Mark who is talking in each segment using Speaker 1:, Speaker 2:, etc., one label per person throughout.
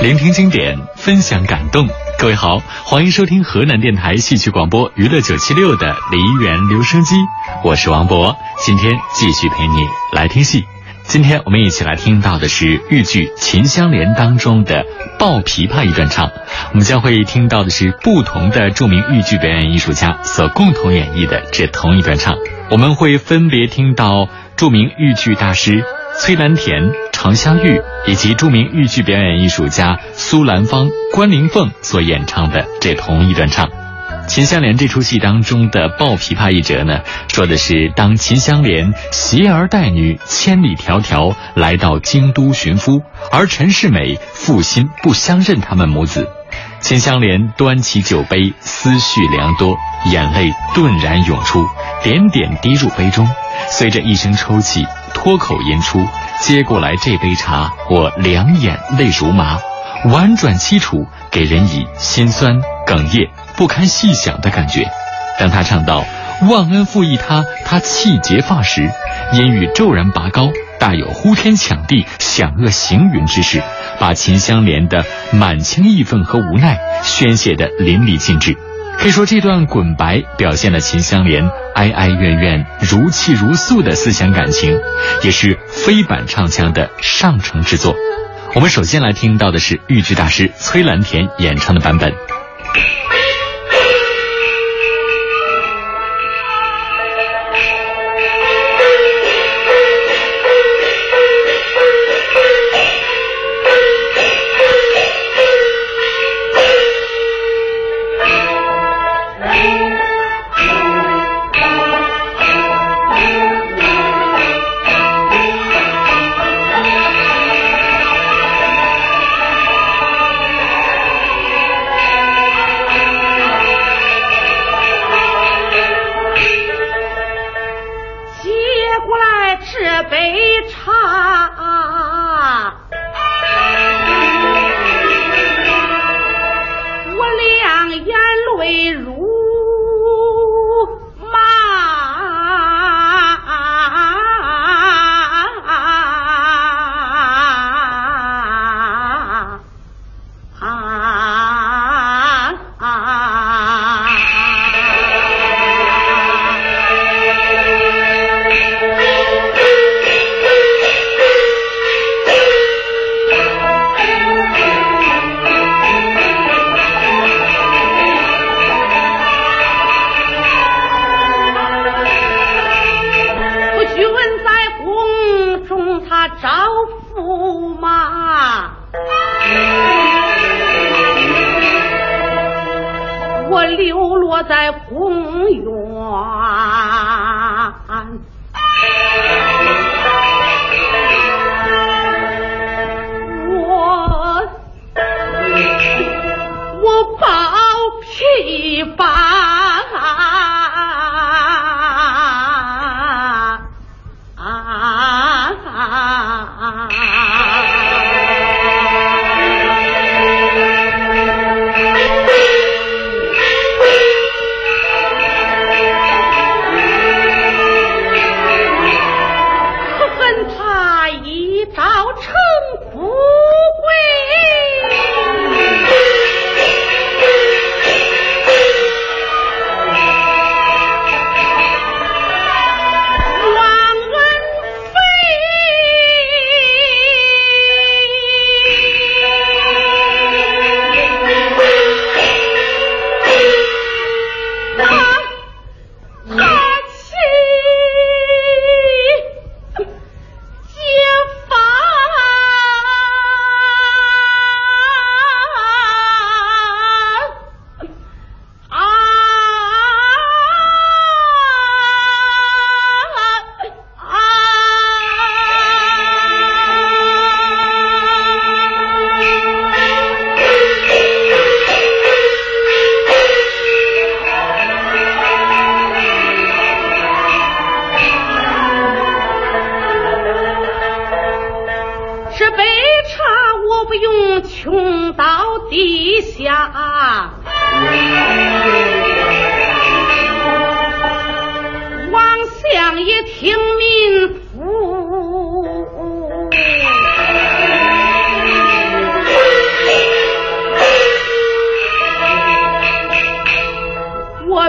Speaker 1: 聆听经典，分享感动。各位好，欢迎收听河南电台戏曲广播娱乐九七六的梨园留声机，我是王博，今天继续陪你来听戏。今天我们一起来听到的是豫剧《秦香莲》当中的抱琵琶一段唱，我们将会听到的是不同的著名豫剧表演艺术家所共同演绎的这同一段唱，我们会分别听到著名豫剧大师崔兰田。常香玉以及著名豫剧表演艺术家苏兰芳、关凌凤所演唱的这同一段唱，《秦香莲》这出戏当中的抱琵琶一折呢，说的是当秦香莲携儿带女千里迢迢来到京都寻夫，而陈世美负心不相认他们母子，秦香莲端起酒杯，思绪良多，眼泪顿然涌出，点点滴入杯中，随着一声抽泣，脱口吟出。接过来这杯茶，我两眼泪如麻，婉转凄楚，给人以心酸哽咽、不堪细想的感觉。当他唱到“忘恩负义他，他气结发时”，音域骤然拔高，大有呼天抢地、响遏行云之势，把秦香莲的满腔义愤和无奈宣泄得淋漓尽致。可以说，这段滚白表现了秦香莲哀哀怨怨、如泣如诉的思想感情，也是非版唱腔的上乘之作。我们首先来听到的是豫剧大师崔兰田演唱的版本。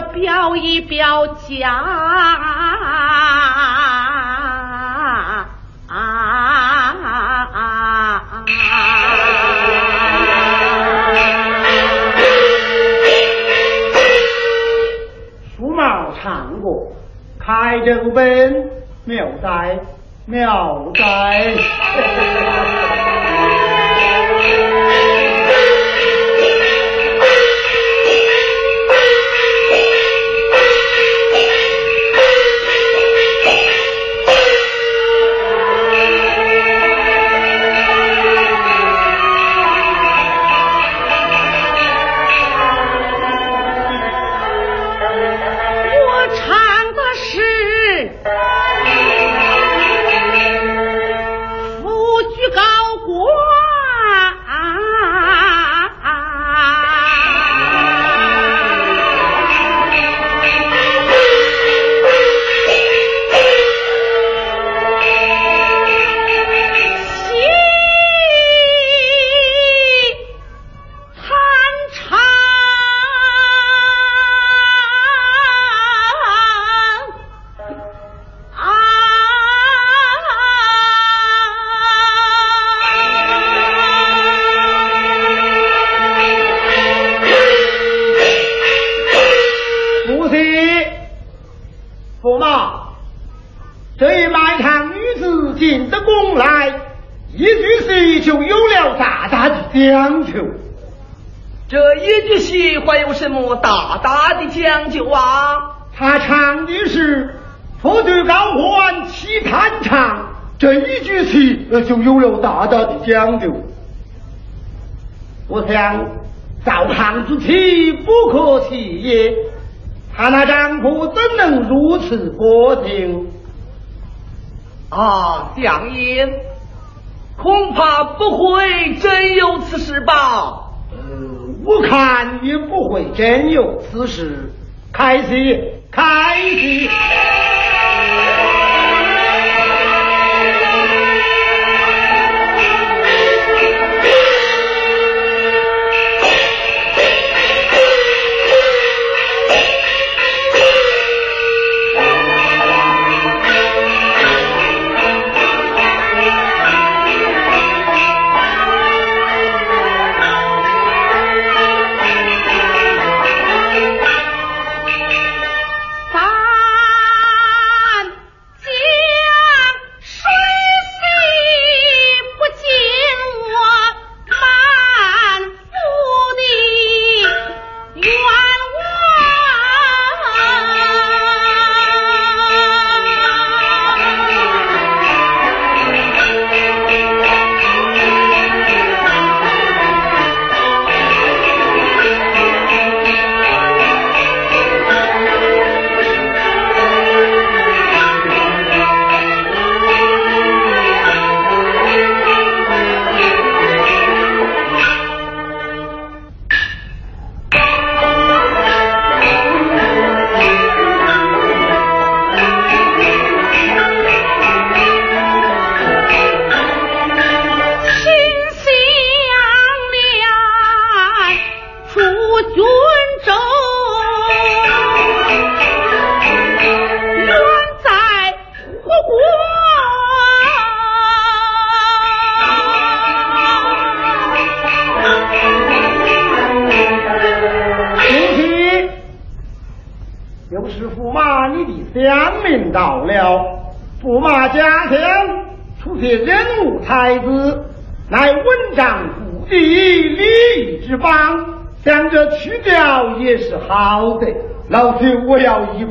Speaker 2: 表一表啊。
Speaker 3: 书毛唱过，开正本，妙哉妙哉。
Speaker 4: 讲究啊！
Speaker 3: 他唱的是“佛对高欢起弹唱”，这一句戏就有了大大的讲究。我想赵汉之妻不可弃也，他那丈夫怎能如此薄情？
Speaker 4: 啊，相爷，恐怕不会真有此事吧？
Speaker 3: 我看也不会真有此事。开戏，开戏。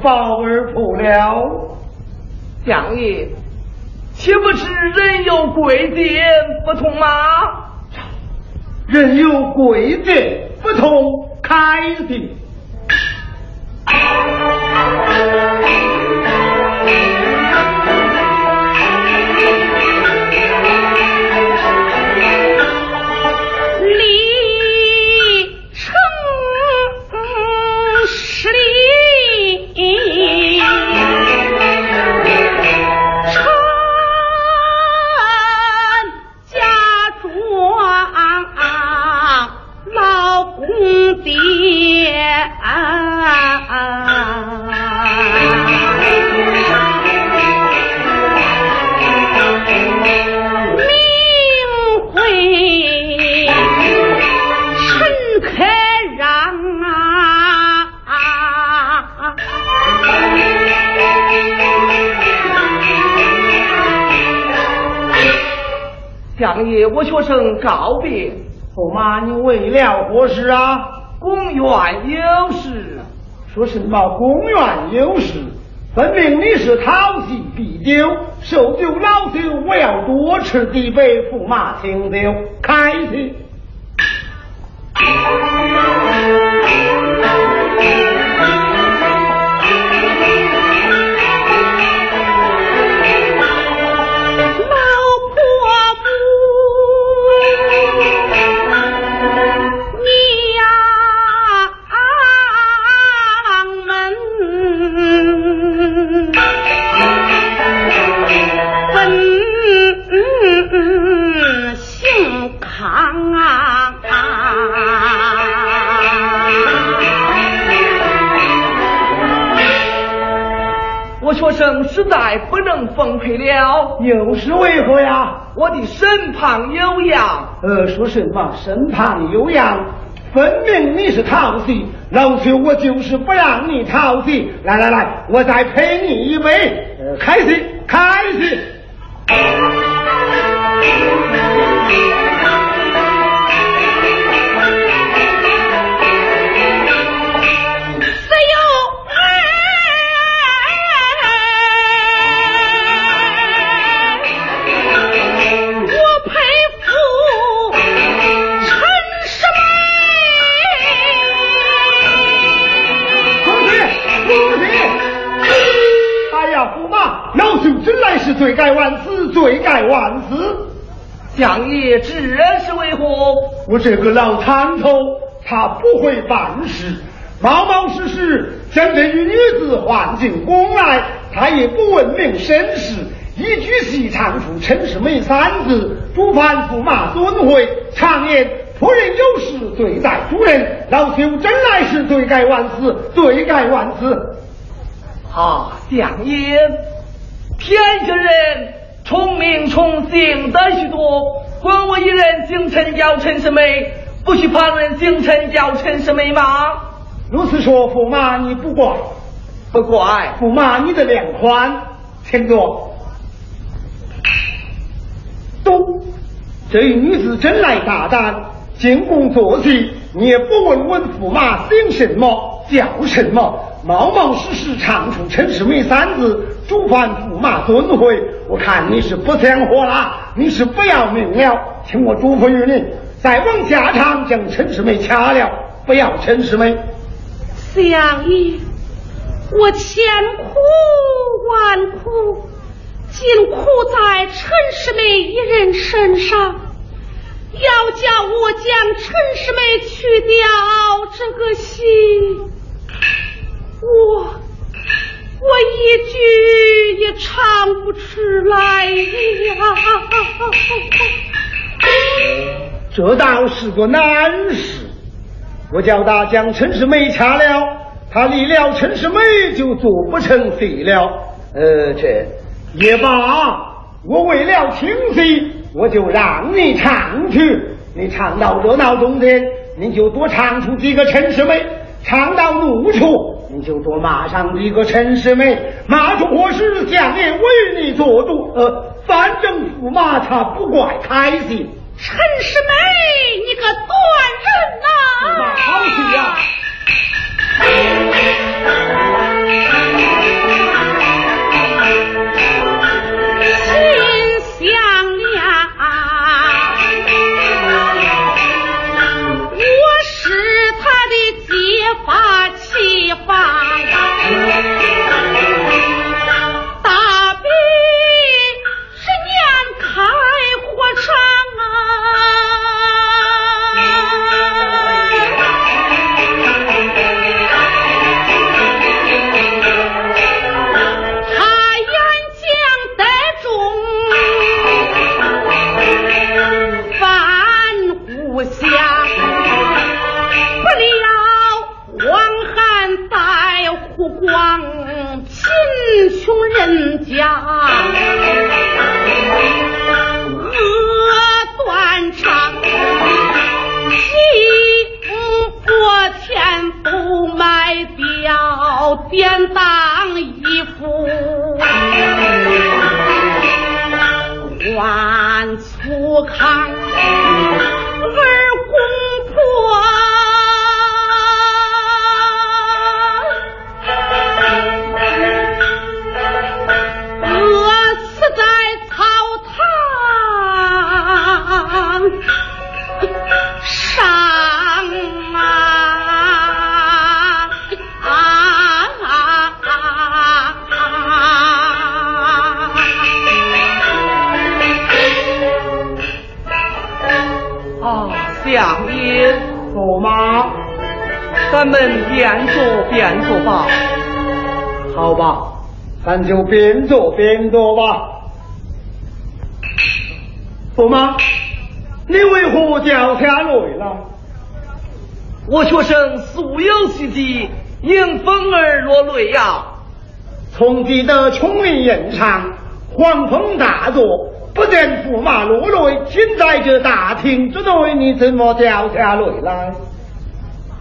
Speaker 3: 我要一包而破了。
Speaker 4: 相爷，岂不是人有贵贱不同吗？
Speaker 3: 人有贵贱不同，开的。
Speaker 4: 我学生告别。
Speaker 3: 驸马，你为了何事啊？
Speaker 4: 公园有事。
Speaker 3: 说什么公园有事？分明你是讨媳必丢，受酒老酒，我要多吃几杯，驸马请酒，开
Speaker 4: 心。实在不能奉陪了，
Speaker 3: 又是为何呀？
Speaker 4: 我的身旁有恙。
Speaker 3: 呃，说什么身旁有恙？分明你是桃子，老朽我就是不让你桃子。来来来，我再陪你一杯。呃，开心，开心。我这个老参头，他不会办事，冒冒失失将这女女子唤进宫来，他也不问明身世，一句戏唱出陈世美三字，主犯驸马尊讳。常言夫人有事，罪在主人。老朽真来是罪该万死，罪该万死！
Speaker 4: 啊，相爷。天下人聪明聪醒的许多，管我一人姓陈叫陈世美，不许旁人姓陈叫陈世美吗？
Speaker 3: 如此说，驸马你不怪，
Speaker 4: 不怪。
Speaker 3: 驸马你的量宽，请坐。都，这女子真来大胆，进宫作戏，你也不问问驸马姓什么叫什么，冒冒失失唱出陈世美三字。主犯驸马尊讳，我看你是不想活了，你是不要命了，请我嘱咐于你，再往下场将陈世美掐了，不要陈世美。
Speaker 2: 相爷，我千苦万苦，尽苦在陈世美一人身上，要叫我将陈世美去掉这个心，我。我一句也唱不出来呀！
Speaker 3: 这倒是个难事。我叫他将陈世美掐了，他离了陈世美就做不成戏了。呃，这也罢。我为了清戏，我就让你唱去。你唱到热闹中间，你就多唱出几个陈世美；唱到怒处。你就多骂上一个陈世美，骂出祸事，相爷为你做主。呃，反正驸马他不怪开心。
Speaker 2: 陈世美，你个断人呐！
Speaker 3: 好戏呀！
Speaker 2: 万粗糠。就边做边做吧。驸马，你为何掉下泪了？
Speaker 4: 我学生素有习题，因风而落泪呀。
Speaker 2: 从记得聪明人长，黄风大作，不见驸马落泪，竟在这大厅之内，你怎么掉下泪来？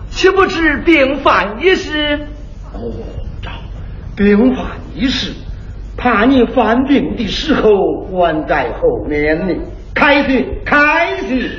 Speaker 4: 岂不知病犯一事？
Speaker 2: 哦，这病犯一事，怕你犯病的时候还在后面呢。开始，开始。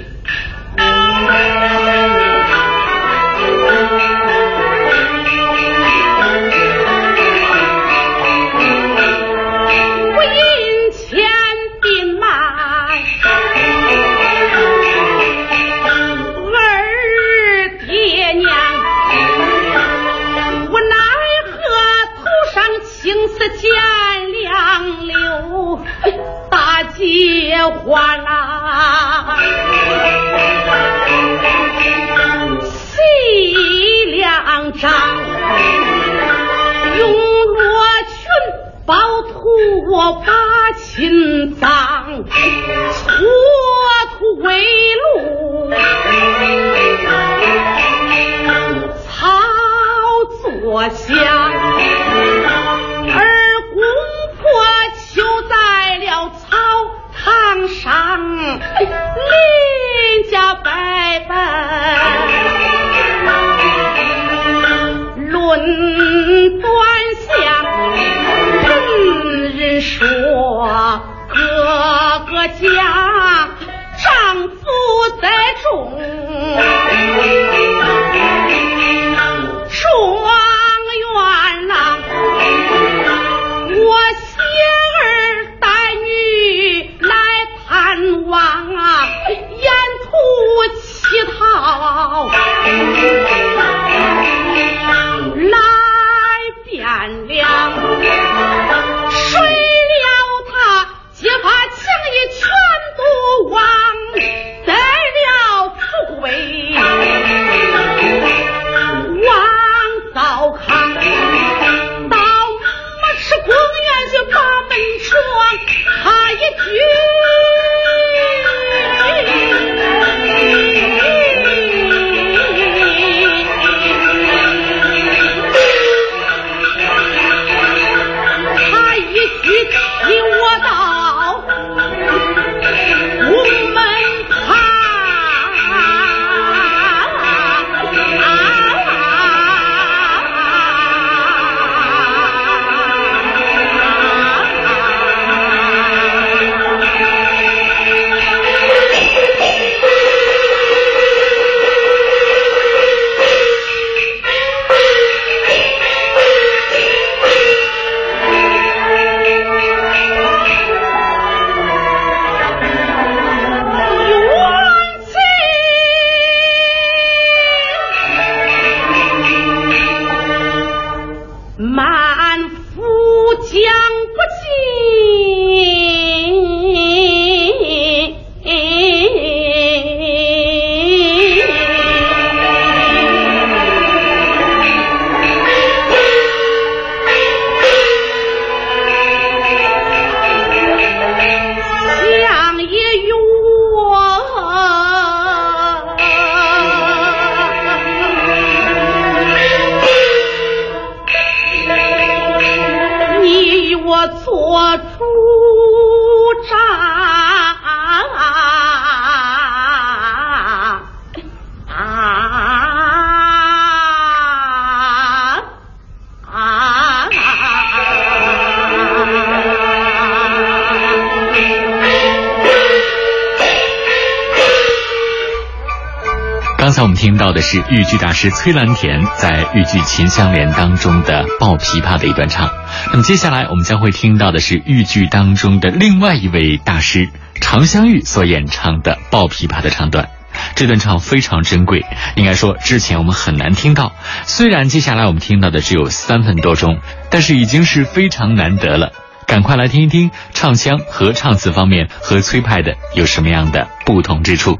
Speaker 5: 我们
Speaker 1: 听到的是豫剧大师崔兰田在豫剧《秦香莲》当中的抱琵琶的一段唱。那么接下来我们将会听到的是豫剧当中的另外一位大师常香玉所演唱的抱琵琶的唱段。这段唱非常珍贵，应该说之前我们很难听到。虽然接下来我们听到的只有三分多钟，但是已经是非常难得了。赶快来听一听唱腔和唱词方面和崔派的有什么样的不同之处。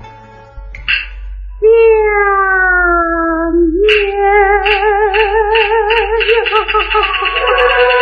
Speaker 2: Thank you.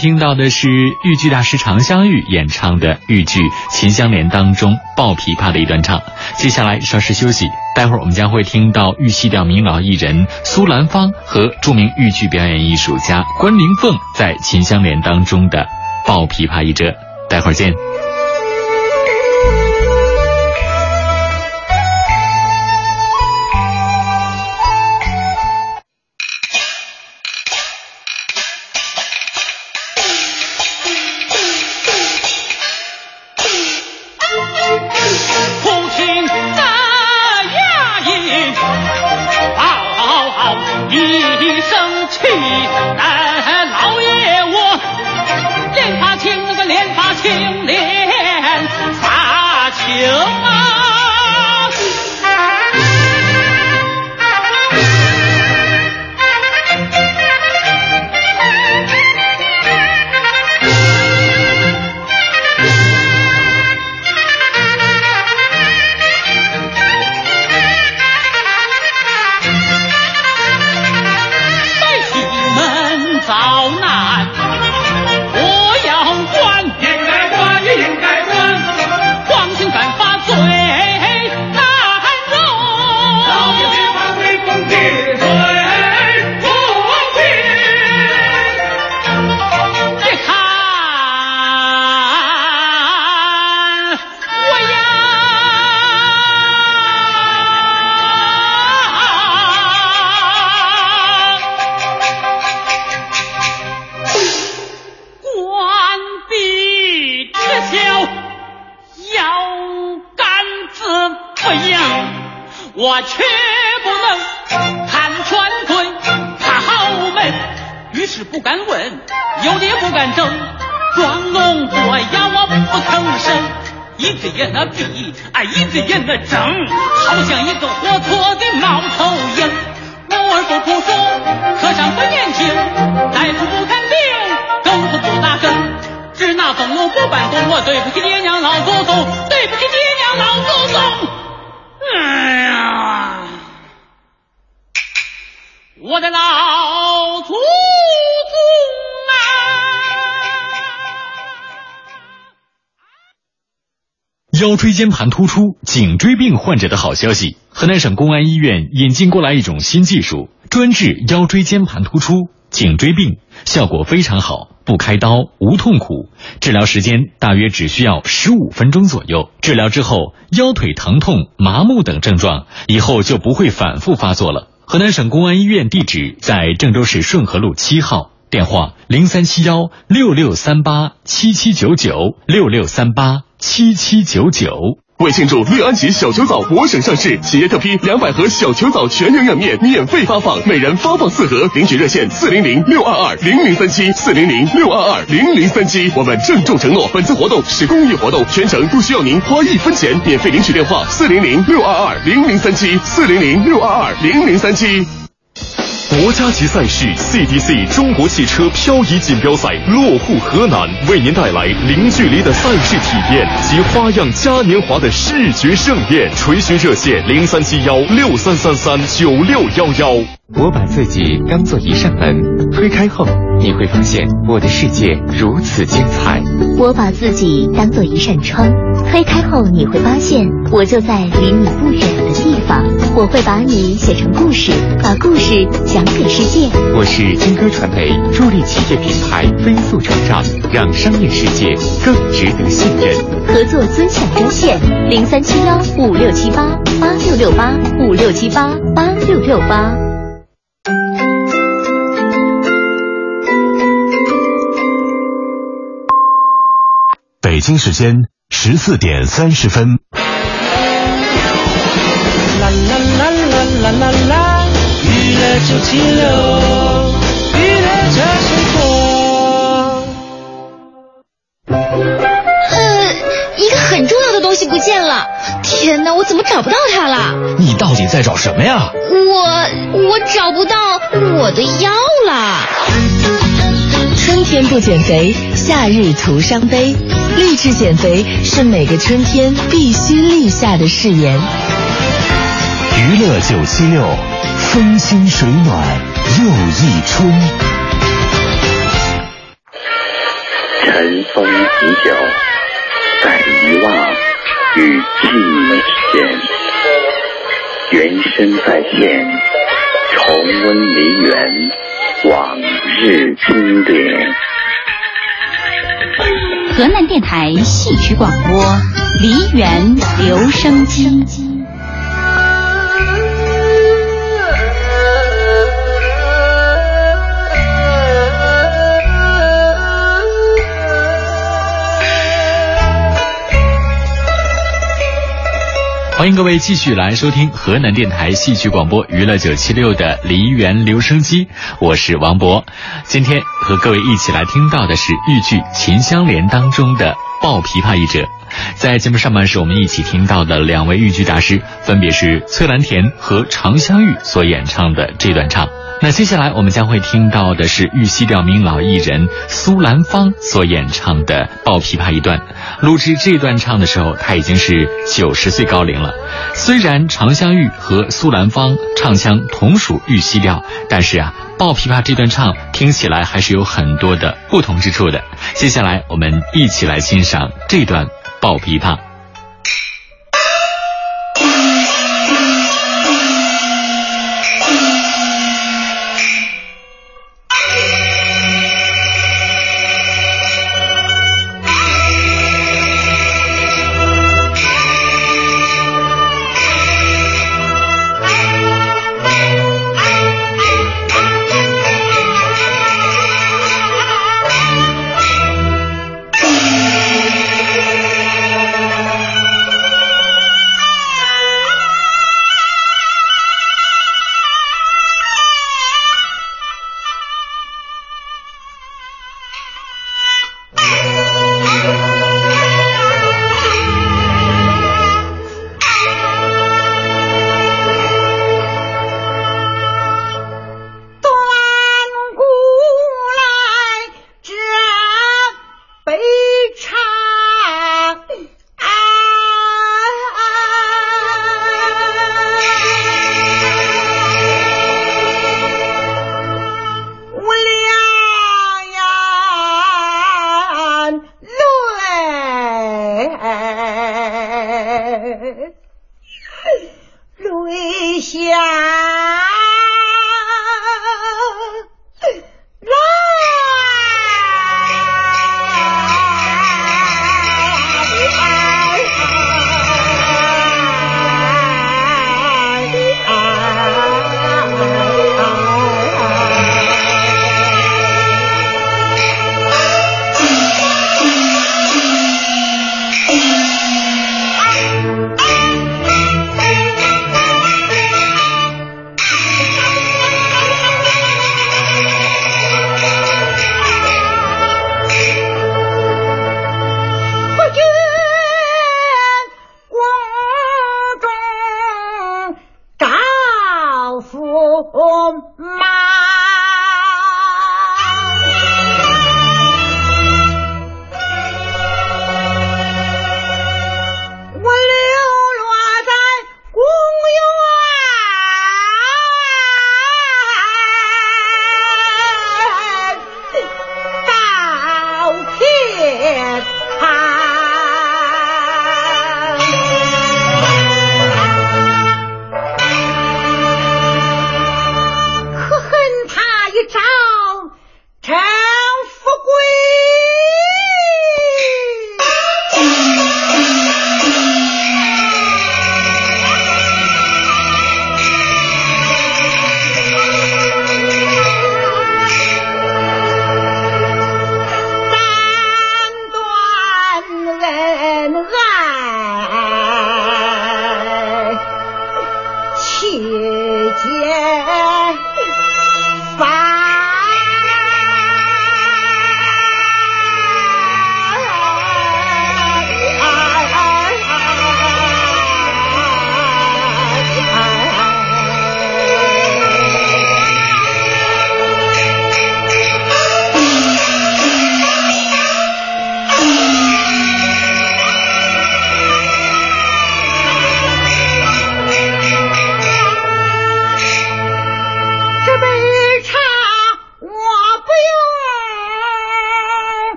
Speaker 2: 听到的是豫剧大师常香玉演唱的豫剧《秦香莲》当中抱琵琶的一段唱。接下来稍事休息，待会儿我们将会听到豫戏调名老艺人苏兰芳和著名豫剧表演艺术家关灵凤在《秦香莲》当中的抱琵琶一折。待会儿见。
Speaker 1: 间盘突出、颈椎病患者的好消息，河南省公安医院引进过来一种新技术，专治腰椎间盘突出、颈椎病，效果非常好，不开刀，无痛苦，治疗时间大约只需要十五分钟左右。治疗之后，腰腿疼痛、麻木等症状以后就不会反复发作了。河南省公安医院地址在郑州市顺河路七号，电话零三七幺六六三八七七九九六六三八。七七九九，
Speaker 6: 为庆祝乐安琪小球藻我省上市，企业特批两百盒小球藻全营养面免费发放，每人发放四盒。领取热线四零零六二二零零三七四零零六二二零零三七。我们郑重承诺，本次活动是公益活动，全程不需要您花一分钱，免费领取电话四零零六二二零零三七四零零六二二零零三七。国家级赛事 CDC 中国汽车漂移锦标赛落户河南，为您带来零距离的赛事体验及花样嘉年华的视觉盛宴。垂询热线零三七幺六三三三九六幺幺。
Speaker 7: 我把自己当做一扇门，推开后你会发现我的世界如此精彩。
Speaker 8: 我把自己当做一扇窗，推开后你会发现我就在离你不远的地方。我会把你写成故事，把故事讲给世界。
Speaker 7: 我是金歌传媒，助力企业品牌飞速成长，让商业世界更值得信任。
Speaker 8: 合作尊享专线零三七幺五六七八八六六八五六七八八六六八。
Speaker 6: 北京时间十四点三十分。啦啦啦啦啦啦啦！娱乐九七六，
Speaker 9: 我怎么找不到它了？
Speaker 10: 你到底在找什么呀？
Speaker 9: 我我找不到我的腰了。
Speaker 11: 春天不减肥，夏日徒伤悲。励志减肥是每个春天必须立下的誓言。
Speaker 6: 娱乐九七六，风心水暖又一春。
Speaker 12: 尘封已久，在遗忘与记忆之间，原声再现，重温梨园往日经典。
Speaker 13: 河南电台戏曲广播，梨园留声机。
Speaker 1: 欢迎各位继续来收听河南电台戏曲广播娱乐九七六的梨园留声机，我是王博。今天和各位一起来听到的是豫剧《秦香莲》当中的抱琵琶一折。在节目上半时，我们一起听到的两位豫剧大师，分别是崔兰田和常香玉所演唱的这段唱。那接下来我们将会听到的是豫西调名老艺人苏兰芳所演唱的抱琵琶一段。录制这段唱的时候，他已经是九十岁高龄了。虽然常香玉和苏兰芳唱腔同属豫西调，但是啊，抱琵琶这段唱听起来还是有很多的不同之处的。接下来我们一起来欣赏这段抱琵琶。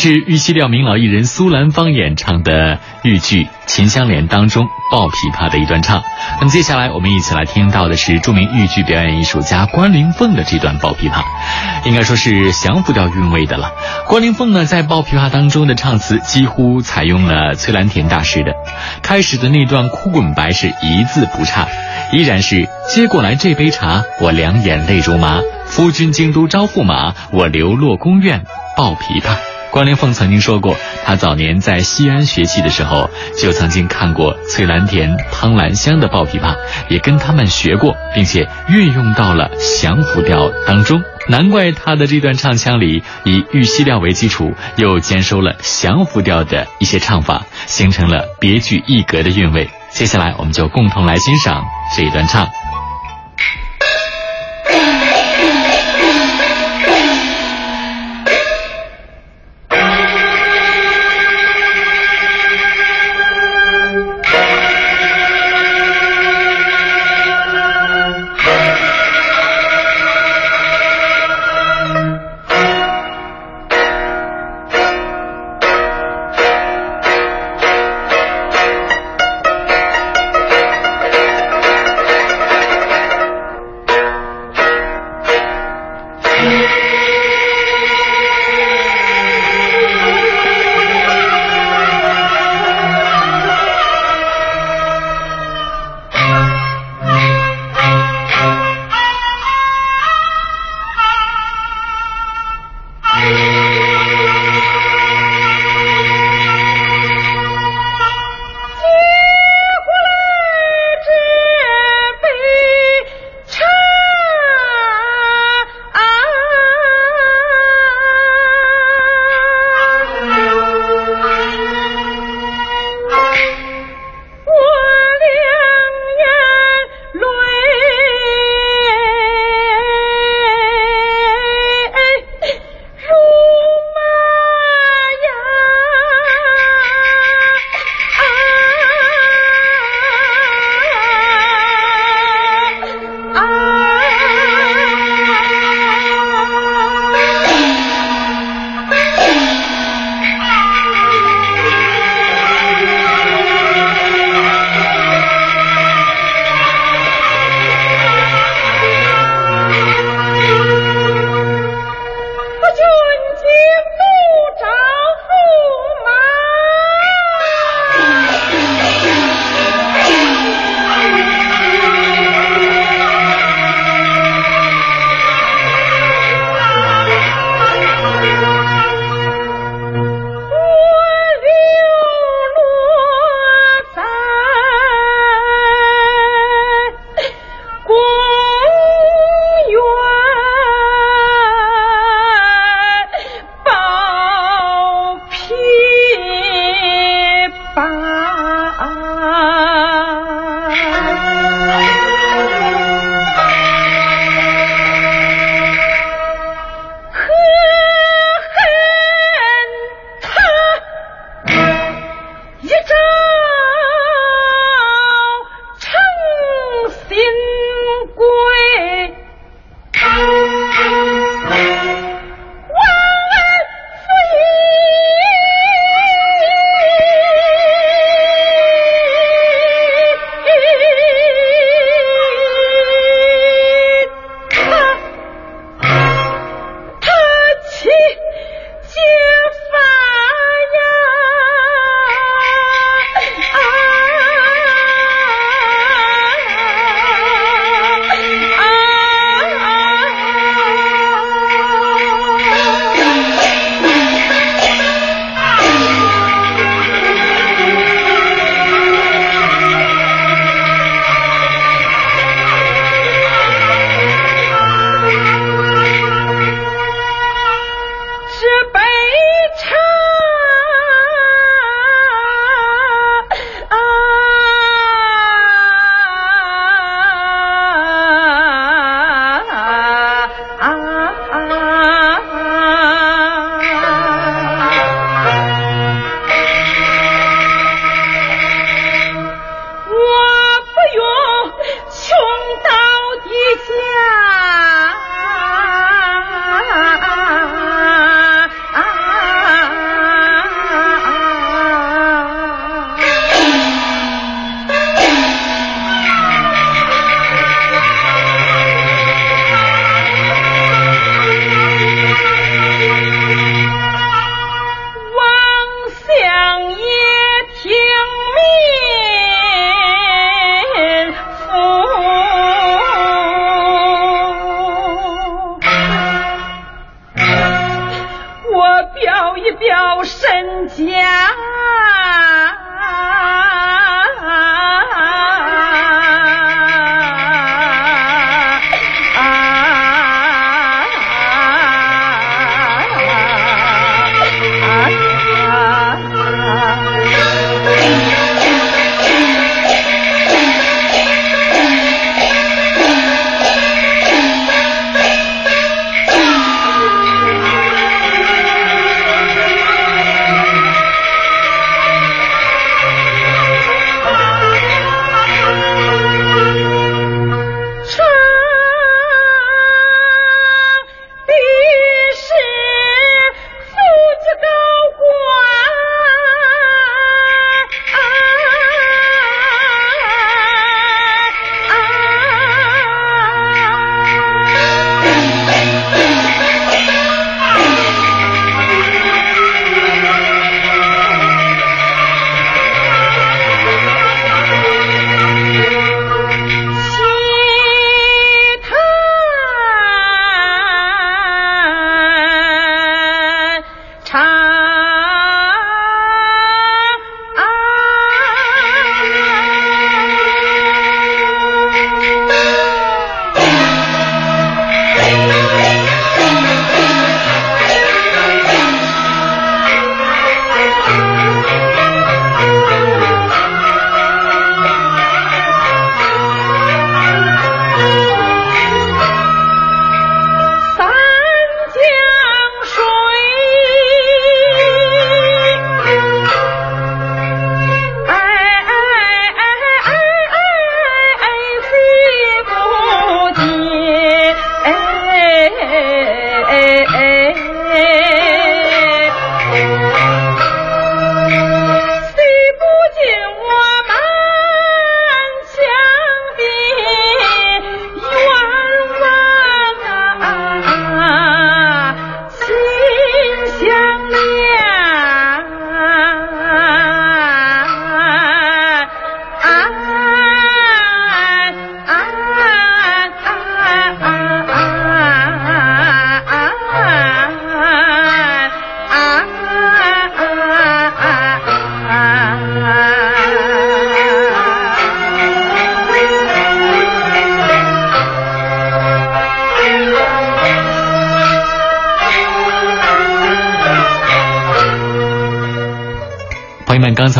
Speaker 1: 是玉溪调名老艺人苏兰芳演唱的豫剧《秦香莲》当中抱琵琶的一段唱。那么接下来我们一起来听到的是著名豫剧表演艺术家关灵凤的这段抱琵琶，应该说是降服调韵味的了。关灵凤呢在抱琵琶当中的唱词几乎采用了崔兰田大师的，开始的那段哭滚白是一字不差，依然是接过来这杯茶，我两眼泪如麻。夫君京都招驸马，我流落宫院抱琵琶。关凌凤曾经说过，他早年在西安学戏的时候，就曾经看过翠兰田、汤兰香的抱琵琶，也跟他们学过，并且运用到了降服调当中。难怪他的这段唱腔里以玉溪调为基础，又兼收了降服调的一些唱法，形成了别具一格的韵味。接下来，我们就共同来欣赏这一段唱。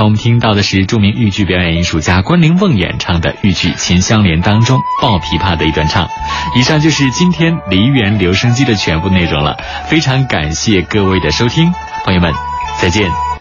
Speaker 1: 我们听到的是著名豫剧表演艺术家关凌凤演唱的豫剧《秦香莲》当中抱琵琶的一段唱。以上就是今天梨园留声机的全部内容了，非常感谢各位的收听，朋友们，再见。